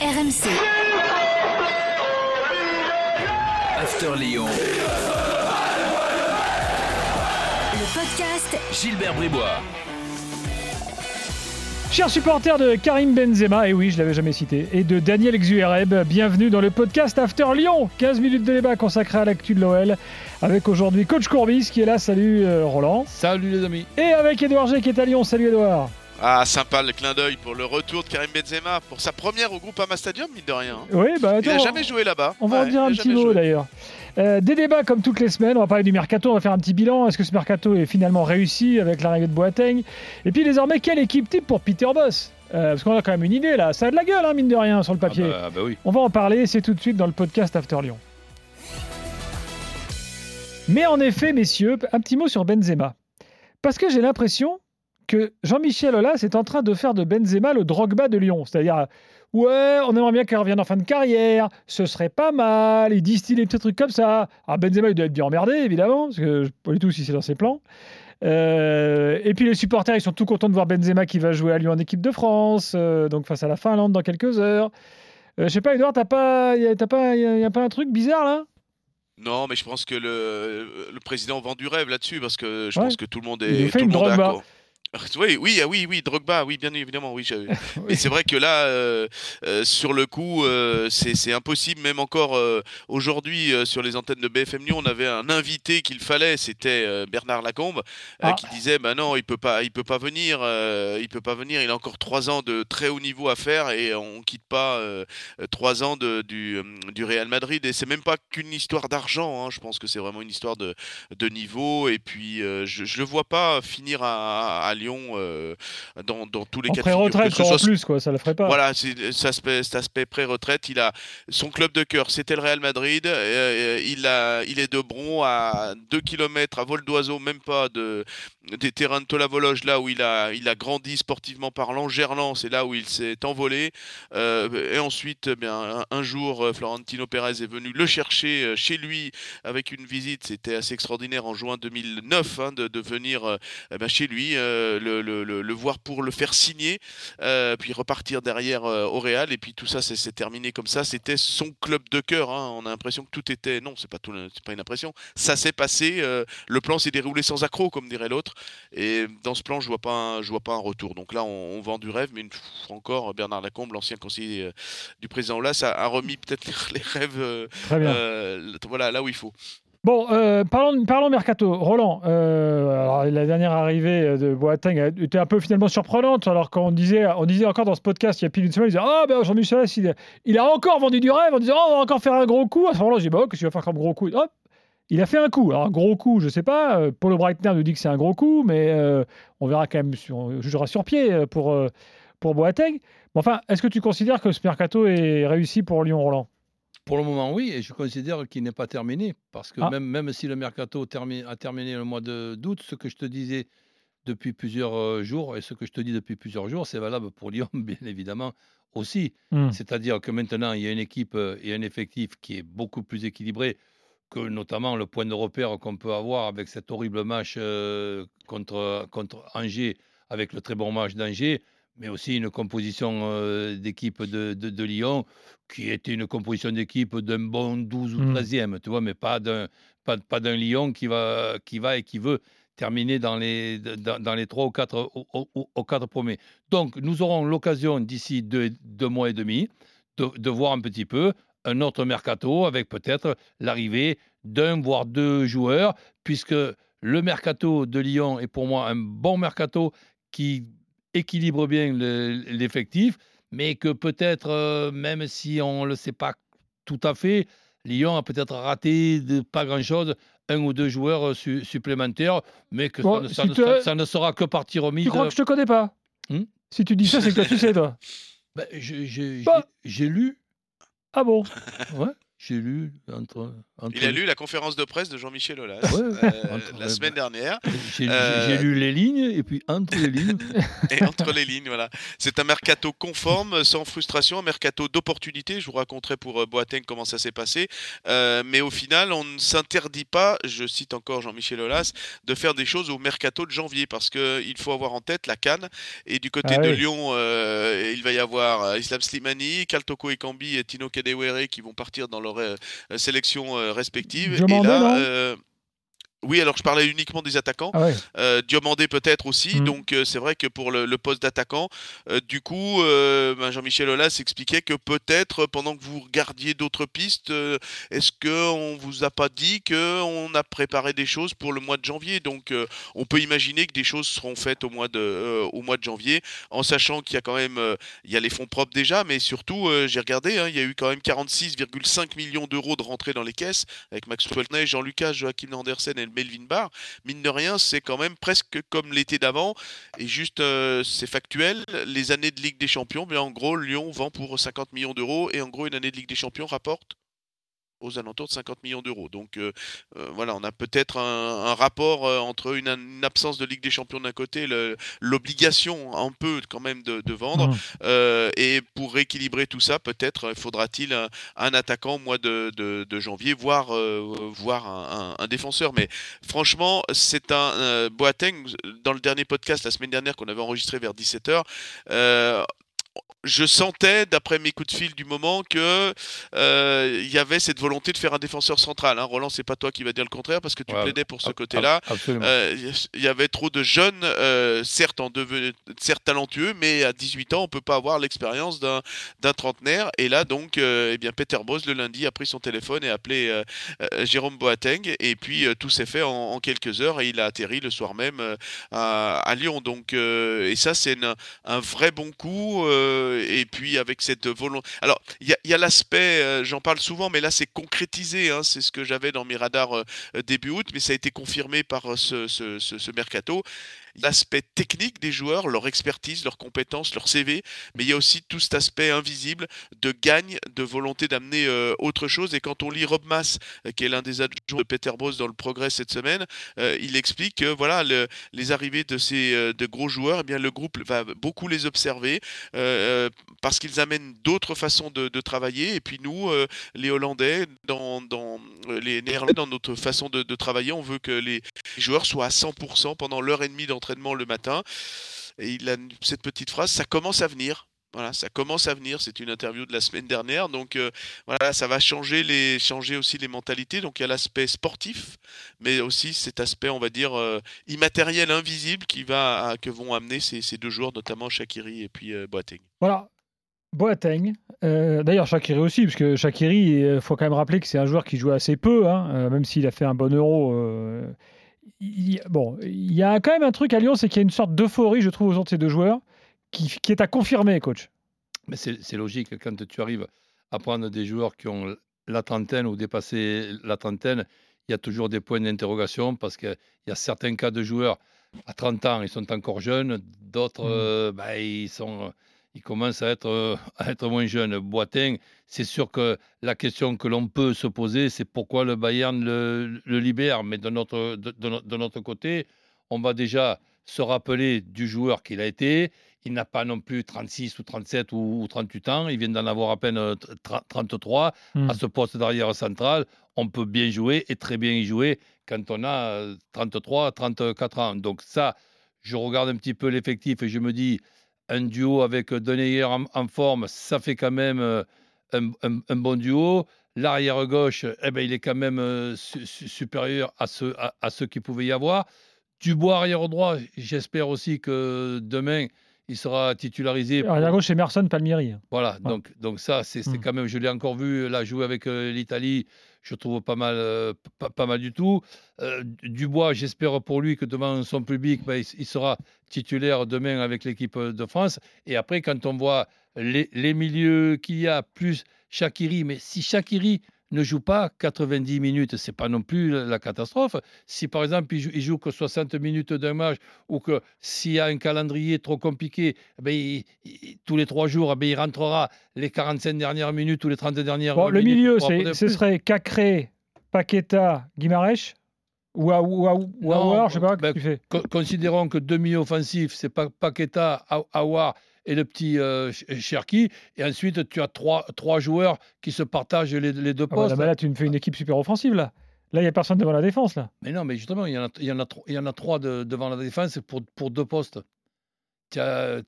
RMC. After Lyon. Le podcast Gilbert Bribois. Chers supporters de Karim Benzema, et oui, je l'avais jamais cité, et de Daniel Xuereb, bienvenue dans le podcast After Lyon. 15 minutes de débat consacré à l'actu de l'OL, avec aujourd'hui Coach Courbis qui est là. Salut euh, Roland. Salut les amis. Et avec Edouard G qui est à Lyon. Salut Edouard. Ah, sympa le clin d'œil pour le retour de Karim Benzema pour sa première au groupe Ama Stadium, mine de rien. Oui, bah Il attends, n'a jamais joué là-bas. on va en dire un il petit mot d'ailleurs. Euh, des débats comme toutes les semaines, on va parler du mercato, on va faire un petit bilan. Est-ce que ce mercato est finalement réussi avec l'arrivée de Boateng? Et puis désormais, quelle équipe type pour Peter Boss? Euh, Parce qu'on a quand même une idée là, ça a de la gueule, hein, mine de rien, sur le papier. Ah bah, ah bah oui. On va en parler, c'est tout de suite dans le podcast After Lyon. Mais en effet, messieurs, un petit mot sur Benzema. Parce que j'ai l'impression que Jean-Michel Aulas est en train de faire de Benzema le Drogba de Lyon. C'est-à-dire, ouais, on aimerait bien qu'il revienne en fin de carrière, ce serait pas mal, il distille des petits trucs comme ça. Alors Benzema, il doit être bien emmerdé, évidemment, parce que je sais pas du tout si c'est dans ses plans. Euh, et puis les supporters, ils sont tout contents de voir Benzema qui va jouer à Lyon en équipe de France, euh, donc face à la Finlande dans quelques heures. Euh, je sais pas, Edouard, t'as pas, y a, t'as pas, y a, y a pas un truc bizarre là? Non, mais je pense que le, le président vend du rêve là-dessus parce que je Ouais. pense que tout le monde est, fait tout une le monde est Drogba. d'accord. Oui, oui, ah oui, oui, Drogba, oui, bien évidemment, oui. j'avais- Mais c'est vrai que là, euh, euh, sur le coup, euh, c'est impossible. Même encore aujourd'hui, sur les antennes de BFM Lyon, on avait un invité qu'il fallait, c'était Bernard Lacombe, Ah. qui disait, bah non, il peut pas, il peut pas venir, il peut pas venir. Il a encore trois ans de très haut niveau à faire et on quitte pas trois ans de, du, du Real Madrid. Et c'est même pas qu'une histoire d'argent. hein. Je pense que c'est vraiment une histoire de, de niveau. Et puis, je, je le vois pas finir à, à Lyon euh, dans, dans tous les cas pré-retraite, en plus, quoi, ça le ferait pas. voilà, c'est cet aspect, cet aspect pré-retraite. Il a son club de cœur, c'était le Real Madrid. Euh, il a, il est de Bron à 2 km à vol d'oiseau, même pas de des terrains de Tolavologe, là où il a, il a grandi sportivement parlant. Gerland, c'est là où il s'est envolé. Euh, et ensuite, eh bien, un, un jour, euh, Florentino Pérez est venu le chercher chez lui avec une visite. C'était assez extraordinaire en juin 2009 hein, de, de venir eh chez lui, euh, le, le- le- le voir pour le faire signer euh, puis repartir derrière euh, au Real. Et puis tout ça c'est terminé comme ça. C'était son club de cœur hein. on a l'impression que tout était non c'est pas tout c'est pas une impression. Ça s'est passé euh, le plan s'est déroulé sans accroc comme dirait l'autre. Et dans ce plan je vois pas un, je vois pas un retour. Donc là on, on vend du rêve mais une fois encore Bernard Lacombe l'ancien conseiller euh, du président Olas a, a remis peut-être les, rêves euh, Très bien. euh, voilà là où il faut Bon, euh, parlons, mercato. Roland, euh, la dernière arrivée de Boateng été un peu finalement surprenante. Alors qu'on disait, on disait encore dans ce podcast il y a pile d'une semaine, il disait Ah, ben Jean-Michel, il, il a encore vendu du rêve en disant Oh, on va encore faire un gros coup. À ce moment-là, je dis Bah, qu'est-ce faire comme gros coup? Hop il a fait un coup. Alors, un gros coup, je sais pas. euh, Paulo Breitner nous dit que c'est un gros coup, mais on verra quand même, on jugera sur pied pour, pour Boateng. Mais enfin, est-ce que tu considères que ce mercato est réussi pour Lyon, Roland? Pour le moment, oui, et je considère qu'il n'est pas terminé. Parce que Ah. même, même si le mercato termi- a terminé le mois de- d'août, ce que je te disais depuis plusieurs euh, jours, et ce que je te dis depuis plusieurs jours, c'est valable pour Lyon, bien évidemment, aussi. Hmm. C'est-à-dire que maintenant, il y a une équipe euh, et un effectif qui est beaucoup plus équilibré que notamment le point de repère qu'on peut avoir avec cet horrible match euh, contre, contre Angers, avec le très bon match d'Angers, mais aussi une composition euh, d'équipe de, de, de Lyon qui était une composition d'équipe d'un bon 12 ou Mm. 13e, tu vois, mais pas d'un pas, pas d'un Lyon qui va, qui va et qui veut terminer dans les, dans, dans les 3 ou 4, ou, ou- ou quatre premiers. Donc, nous aurons l'occasion d'ici deux, deux mois et demi de, de voir un petit peu un autre mercato avec peut-être l'arrivée d'un voire deux joueurs, puisque le mercato de Lyon est pour moi un bon mercato qui équilibre bien le- l'effectif, mais que peut-être, euh, même si on ne le sait pas tout à fait, Lyon a peut-être raté de pas grand-chose, un ou deux joueurs euh, su- supplémentaires, mais que Bon, ça, ne- ça si ne, tu- ça- ça ne sera que partie remise. Tu crois que je te connais pas? Hmm? Si tu dis ça, c'est que toi, tu sais, toi. Ben, j'ai- Bah. j'ai lu, Ah bon? Ouais, j'ai lu entre Entre Il a lu la conférence de presse de Jean-Michel Aulas Ouais, euh, la semaine dernière. J'ai Euh, j'ai lu les lignes et puis entre les lignes. et entre les lignes. Voilà. C'est un mercato conforme, sans frustration, un mercato d'opportunité. Je vous raconterai pour euh, Boateng comment ça s'est passé. Euh, mais au final, on ne s'interdit pas, je cite encore Jean-Michel Aulas, de faire des choses au mercato de janvier parce qu'il faut avoir en tête la Cannes. Et du côté Ah de oui. Lyon, il va y avoir Islam Slimani, Kaltoko Ekambi et Tino Kadewere qui vont partir dans leur sélection euh, respective. Diomandé, et là, oui, alors je parlais uniquement des attaquants. Ah ouais. Euh, Diomandé peut-être aussi, Mm. donc euh, c'est vrai que pour le, le poste d'attaquant, euh, du coup, ben, Jean-Michel Aulas expliquait que peut-être pendant que vous regardiez d'autres pistes, est-ce qu'on vous a pas dit que on a préparé des choses pour le mois de janvier? Donc on peut imaginer que des choses seront faites au mois de, au mois de janvier, en sachant qu'il y a quand même il y a les fonds propres déjà, mais surtout j'ai regardé, hein, il y a eu quand même 46,5 millions d'euros de rentrée dans les caisses avec Maxwell Ney, Jean-Lucas, Joachim Andersen et Melvin Barr mine de rien, c'est quand même presque comme l'été d'avant. Et juste, euh, c'est factuel. Les années de Ligue des Champions, mais en gros, Lyon vend pour 50 millions d'euros. Et en gros, une année de Ligue des Champions rapporte aux alentours de 50 millions d'euros. Donc euh, euh, voilà, on a peut-être un, un rapport euh, entre une, une absence de Ligue des Champions d'un côté, l'obligation un peu quand même de, de vendre, euh, et pour rééquilibrer tout ça, peut-être faudra-t-il un, un attaquant au mois de, de- de janvier, voire, voire un, un- défenseur. Mais franchement, c'est un Boateng. Dans le dernier podcast la semaine dernière qu'on avait enregistré vers 17h, je sentais, d'après mes coups de fil du moment, que euh, y avait cette volonté de faire un défenseur central. Hein. Roland, c'est pas toi qui va dire le contraire parce que tu Ouais, plaidais pour ce côté-là. Euh, Il y avait trop de jeunes, euh, certes, en devenu- certes talentueux, mais à 18 ans, on peut pas avoir l'expérience d'un d'un trentenaire. Et là, donc, eh bien, Peter Bos, le lundi, a pris son téléphone et a appelé Jérôme Boateng. Et puis, tout s'est fait en, en quelques heures et il a atterri le soir même à, à Lyon. Donc, et ça, c'est une- un vrai bon coup. euh, et puis, avec cette volonté. Alors, il y a, l'aspect, euh, j'en parle souvent, mais là, c'est concrétisé. hein, c'est ce que j'avais dans mes radars euh, euh, début août, mais ça a été confirmé par euh, ce mercato. L'aspect technique des joueurs, leur expertise, leurs compétences, leur CV, mais il y a aussi tout cet aspect invisible de gagne, de volonté d'amener euh, autre chose. Et quand on lit Rob Mass, euh, qui est l'un des adjoints de Peter Bos dans le Progrès cette semaine, euh, il explique que voilà le- les arrivées de ces de gros joueurs, eh bien le groupe va beaucoup les observer parce qu'ils amènent d'autres façons de, travailler. Et puis nous, les Hollandais, dans, dans les Néerlandais, dans notre façon de, de travailler, on veut que les joueurs soient à 100% pendant l'heure et demie d'entraînement le matin. Et il a cette petite phrase, ça commence à venir. Voilà, ça commence à venir. C'est une interview de la semaine dernière. Donc euh, voilà, ça va changer, les, changer aussi les mentalités. Donc il y a l'aspect sportif, mais aussi cet aspect, on va dire, euh, immatériel, invisible, qui va, que vont amener ces, deux joueurs, notamment Shakiri et puis euh, Boateng. Voilà. Boateng. D'ailleurs, Shakiri aussi, parce que Shakiri, il faut quand même rappeler que c'est un joueur qui joue assez peu, hein, même s'il a fait un bon euro. Il- bon, il y a quand même un truc à Lyon, c'est qu'il y a une sorte d'euphorie, je trouve, autour de ces deux joueurs, qui, qui est à confirmer, coach. Mais c'est logique, quand tu arrives à prendre des joueurs qui ont la trentaine ou dépassé la trentaine, il y a toujours des points d'interrogation parce qu'il y a certains cas de joueurs à 30 ans, ils sont encore jeunes, d'autres, Mhm. euh, bah, ils, sont, ils commencent à être, euh, à être moins jeunes. Boateng, c'est sûr que la question que l'on peut se poser, c'est pourquoi le Bayern le, le libère. Mais de notre, de, de no- de notre côté, on va déjà se rappeler du joueur qu'il a été. Il n'a pas non plus 36 ou 37 ou, ou 38 ans. Il vient d'en avoir à peine euh, tra- 33. Hmm. À ce poste d'arrière central, on peut bien jouer et très bien y jouer quand on a euh, 33, 34 ans. Donc ça, je regarde un petit peu l'effectif et je me dis, un duo avec Deneyer en, en forme, ça fait quand même euh, un, un- un bon duo. L'arrière gauche, eh ben, il est quand même euh, su- su- supérieur à ce, à, à ce qu'il pouvait y avoir. Dubois arrière droit, j'espère aussi que demain, il sera titularisé. pour- À gauche, c'est Merson Palmieri. voilà, Ouais. donc, donc ça, c'est c'est Mm. quand même, je l'ai encore vu là jouer avec euh, l'Italie, je trouve pas mal, euh, pas, mal du tout. Euh, Dubois, j'espère pour lui que devant son public, ben, il, sera titulaire demain avec l'équipe de France. Et après, quand on voit les, les milieux qu'il y a, plus Shakiri, mais si Shakiri ne joue pas 90 minutes, c'est pas non plus la catastrophe. Si par exemple il joue, il joue que 60 minutes d'un match ou que s'il y a un calendrier trop compliqué, eh ben, il- il- tous les trois jours, eh ben, il rentrera les 45 dernières minutes ou les 30 dernières Bon, le minutes milieu, c'est- ce serait Cacré, Paqueta, Guimarães ou, à- ou, à- ou Non, Aouar, je sais pas, ben, que tu fais? Co- Considérons que offensifs, c'est pas Paqueta, Aouar et le petit euh, Ch- Cherki. Et ensuite, tu as trois, trois joueurs qui se partagent les, les deux Ah bah, postes. là, bah, là, tu me fais une équipe super offensive, là. Là, il n'y a personne devant la défense, là. Mais non, mais justement, il y en a, il y en a, tro- il y en a trois de- devant la défense pour, pour deux postes. Tu as, euh,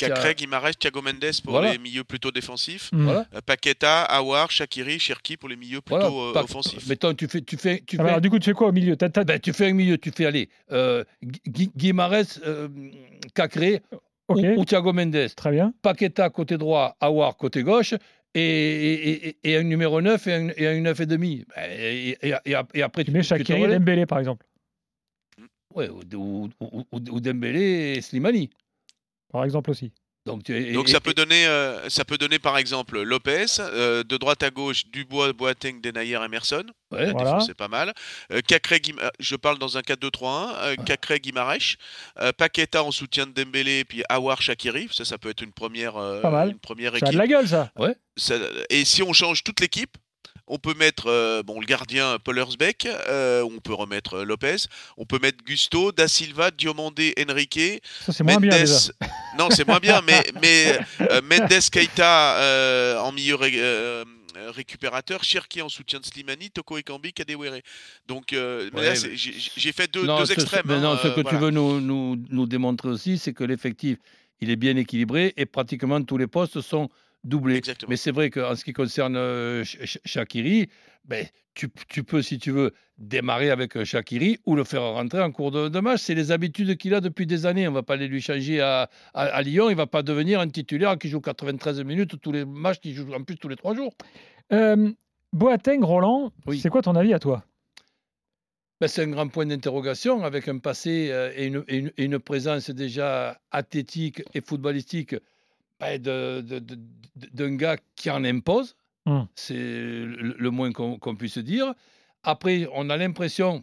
as- Guimarães, Thiago Mendes pour Voilà. les milieux plutôt défensifs. Voilà. Euh, Paqueta, Awar, Shakiri, Cherki pour les milieux Voilà, plutôt euh, pas- offensifs. Mettons, tu fais, tu fais, tu Ah bah, fais, alors, du coup, tu fais quoi au milieu? Ben, tu fais un milieu, tu fais aller euh, Gui- Guimarães, euh, Cacré Ou, ou Thiago Mendes. très bien. Paqueta côté droit, Awar côté gauche, et, et, et- et un numéro 9 et un, et un 9 et demi. Ben, Et, après, Tu mets Shakiri et. Dembélé, par exemple. Ouais, ou- ou- ou Dembélé et Slimani. Par exemple aussi. Donc, tu- et- Donc et- ça peut donner, euh, ça peut donner par exemple Lopez, euh, de droite à gauche Dubois, Boateng, Denayer, Emerson. ouais, Voilà. c'est pas mal. Euh, Cacré, euh, je parle dans un 4-2-3-1. Euh, Cacré, Guimarães, euh, Paqueta en soutien de Dembélé, puis Awar, Shakiri. Ça, ça peut être une première, euh, Pas mal. une première Ça a de équipe. la gueule, ça. Ça- et si on change toute l'équipe, on peut mettre euh, bon, le gardien Pollersbeck, euh, on peut remettre euh, Lopez, on peut mettre Gusto, Da Silva, Diomandé, Enrique, Ça, c'est moins bien, déjà. non, c'est moins bien, mais, mais euh, Mendes Keita euh, en milieu ré- récupérateur, Cherki en soutien de Slimani, Toko Ekambi, Kadewere. Donc euh, Ouais, j'ai fait deux, Non, deux ce- extrêmes. mais hein, non, ce euh, que voilà. tu veux nous, nous, nous démontrer aussi, c'est que l'effectif, il est bien équilibré et pratiquement tous les postes sont Exactement. Mais c'est vrai qu'en ce qui concerne euh, Shaqiri, ben, tu, tu peux, si tu veux, démarrer avec euh, Shaqiri ou le faire rentrer en cours de, de match. C'est les habitudes qu'il a depuis des années. On ne va pas aller lui changer à, à- à Lyon. Il ne va pas devenir un titulaire qui joue 93 minutes tous les matchs, qui joue en plus tous les trois jours. Euh, Boateng, Roland, Oui. c'est quoi ton avis à toi? Ben, c'est un grand point d'interrogation avec un passé euh, et, une, et une- et une présence déjà athlétique et footballistique ben, de- de- de- de- d'un gars qui en impose. Hum. C'est le, le moins qu'on puisse dire. Après, on a l'impression,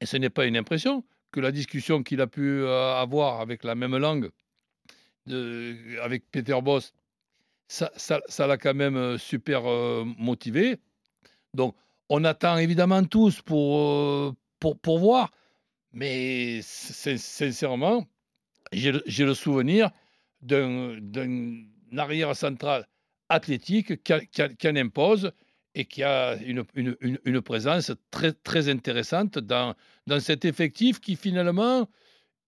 et ce n'est pas une impression, que la discussion qu'il a pu euh, avoir avec la même langue de- avec Peter Boss, ça ça- ça l'a quand même euh, super euh, motivé. Donc, on attend évidemment tous pour, euh, pour, pour voir, mais sin- sincèrement, j'ai le souvenir d'un arrière central athlétique qui, en impose et qui a une, une- une- présence très, très intéressante dans, dans cet effectif qui finalement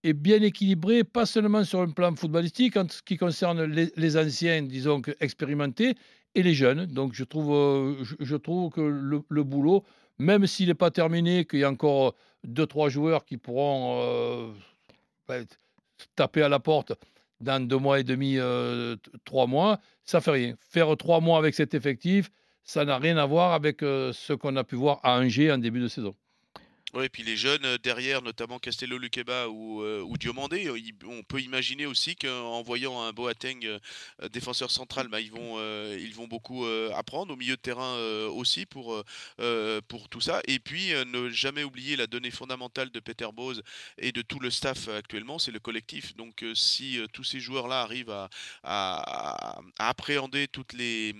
est bien équilibré, pas seulement sur un plan footballistique, en ce qui concerne les, les anciens, disons, expérimentés, et les jeunes. Donc je trouve, euh, je, trouve que le, boulot, même s'il n'est pas terminé, qu'il y a encore deux, trois joueurs qui pourront euh, taper à la porte dans deux mois et demi, euh, trois mois, ça fait rien. Faire trois mois avec cet effectif, ça n'a rien à voir avec euh, ce qu'on a pu voir à Angers en début de saison. Ouais, et puis les jeunes euh, derrière, notamment Castello Luqueba ou, euh, ou Diomandé, euh, on peut imaginer aussi qu'en voyant un Boateng euh, défenseur central, bah, ils, vont, euh, ils vont beaucoup apprendre, au milieu de terrain aussi pour, pour tout ça. Et puis ne jamais oublier la donnée fondamentale de Peter Bose et de tout le staff actuellement, c'est le collectif. Donc si tous ces joueurs-là arrivent à, à- à appréhender toutes les,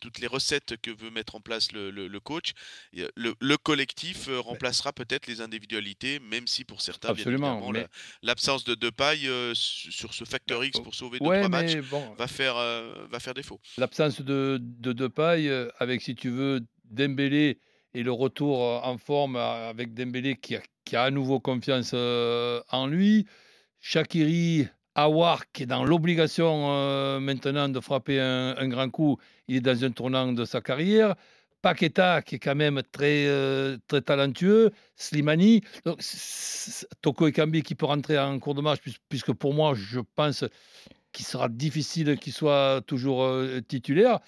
toutes les recettes que veut mettre en place le, le- le coach, le, le collectif remplacera peut-être les individualités, même si pour certains, bien Absolument, mais- la- l'absence de Depay euh, su- sur ce facteur X pour sauver deux Ouais, trois matchs mais bon, va faire, euh, va faire défaut. l'absence de, de Depay, euh, avec, si tu veux, Dembélé et le retour euh, en forme avec Dembélé qui a, qui a à nouveau confiance en lui, Shakiri, Awar qui est dans l'obligation maintenant de frapper un, un grand coup, il est dans un tournant de sa carrière. Paqueta qui est quand même très, euh, très talentueux, Slimani, donc, Toko Ekambi qui peut rentrer en cours de match, puis- puisque pour moi, je pense qu'il sera difficile qu'il soit toujours euh, titulaire.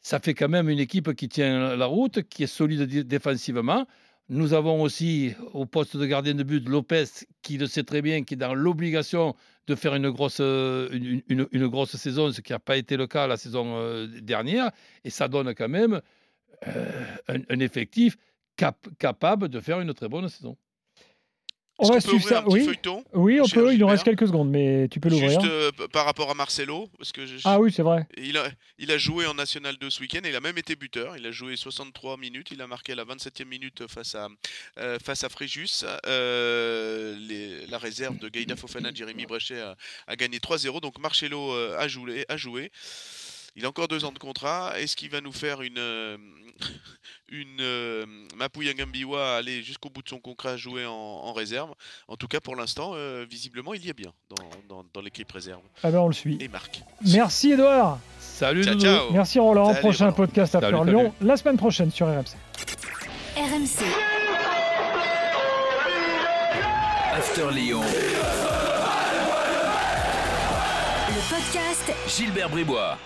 Ça fait quand même une équipe qui tient la route, qui est solide dé- défensivement. Nous avons aussi au poste de gardien de but Lopez, qui le sait très bien, qui est dans l'obligation de faire une grosse, euh, une, une- grosse saison, ce qui n'a pas été le cas la saison dernière. Et ça donne quand même un, un effectif cap- capable de faire une très bonne saison. On va suivre ouvrir ça. un petit Oui, feuilleton oui, on peut. Il nous reste quelques secondes, mais tu peux l'ouvrir. Juste euh, par rapport à Marcelo, parce que je- Ah oui, c'est vrai. il, a, il a joué en National 2 ce week-end et il a même été buteur. Il a joué 63 minutes. Il a marqué à la 27e minute face à, euh, face à Fréjus. Euh, les- la réserve de Gaïda Fofana, Jérémy Brechet, a, a gagné 3-0. Donc Marcelo euh, a, joué, a joué. Il a encore deux ans de contrat. Est-ce qu'il va nous faire une, euh, une euh, Mapouya Gambiwa aller jusqu'au bout de son contrat jouer en, en réserve? En tout cas, pour l'instant, euh, visiblement, il y est bien dans, dans- dans l'équipe réserve. Ah ben, on le suit. Et Marc. Merci, Edouard. Salut Ciao. Merci, Roland. Salut, Prochain Roland. podcast After Salut, Lyon, la semaine prochaine sur RMC. RMC. After Lyon. Le podcast Gilbert Bribois.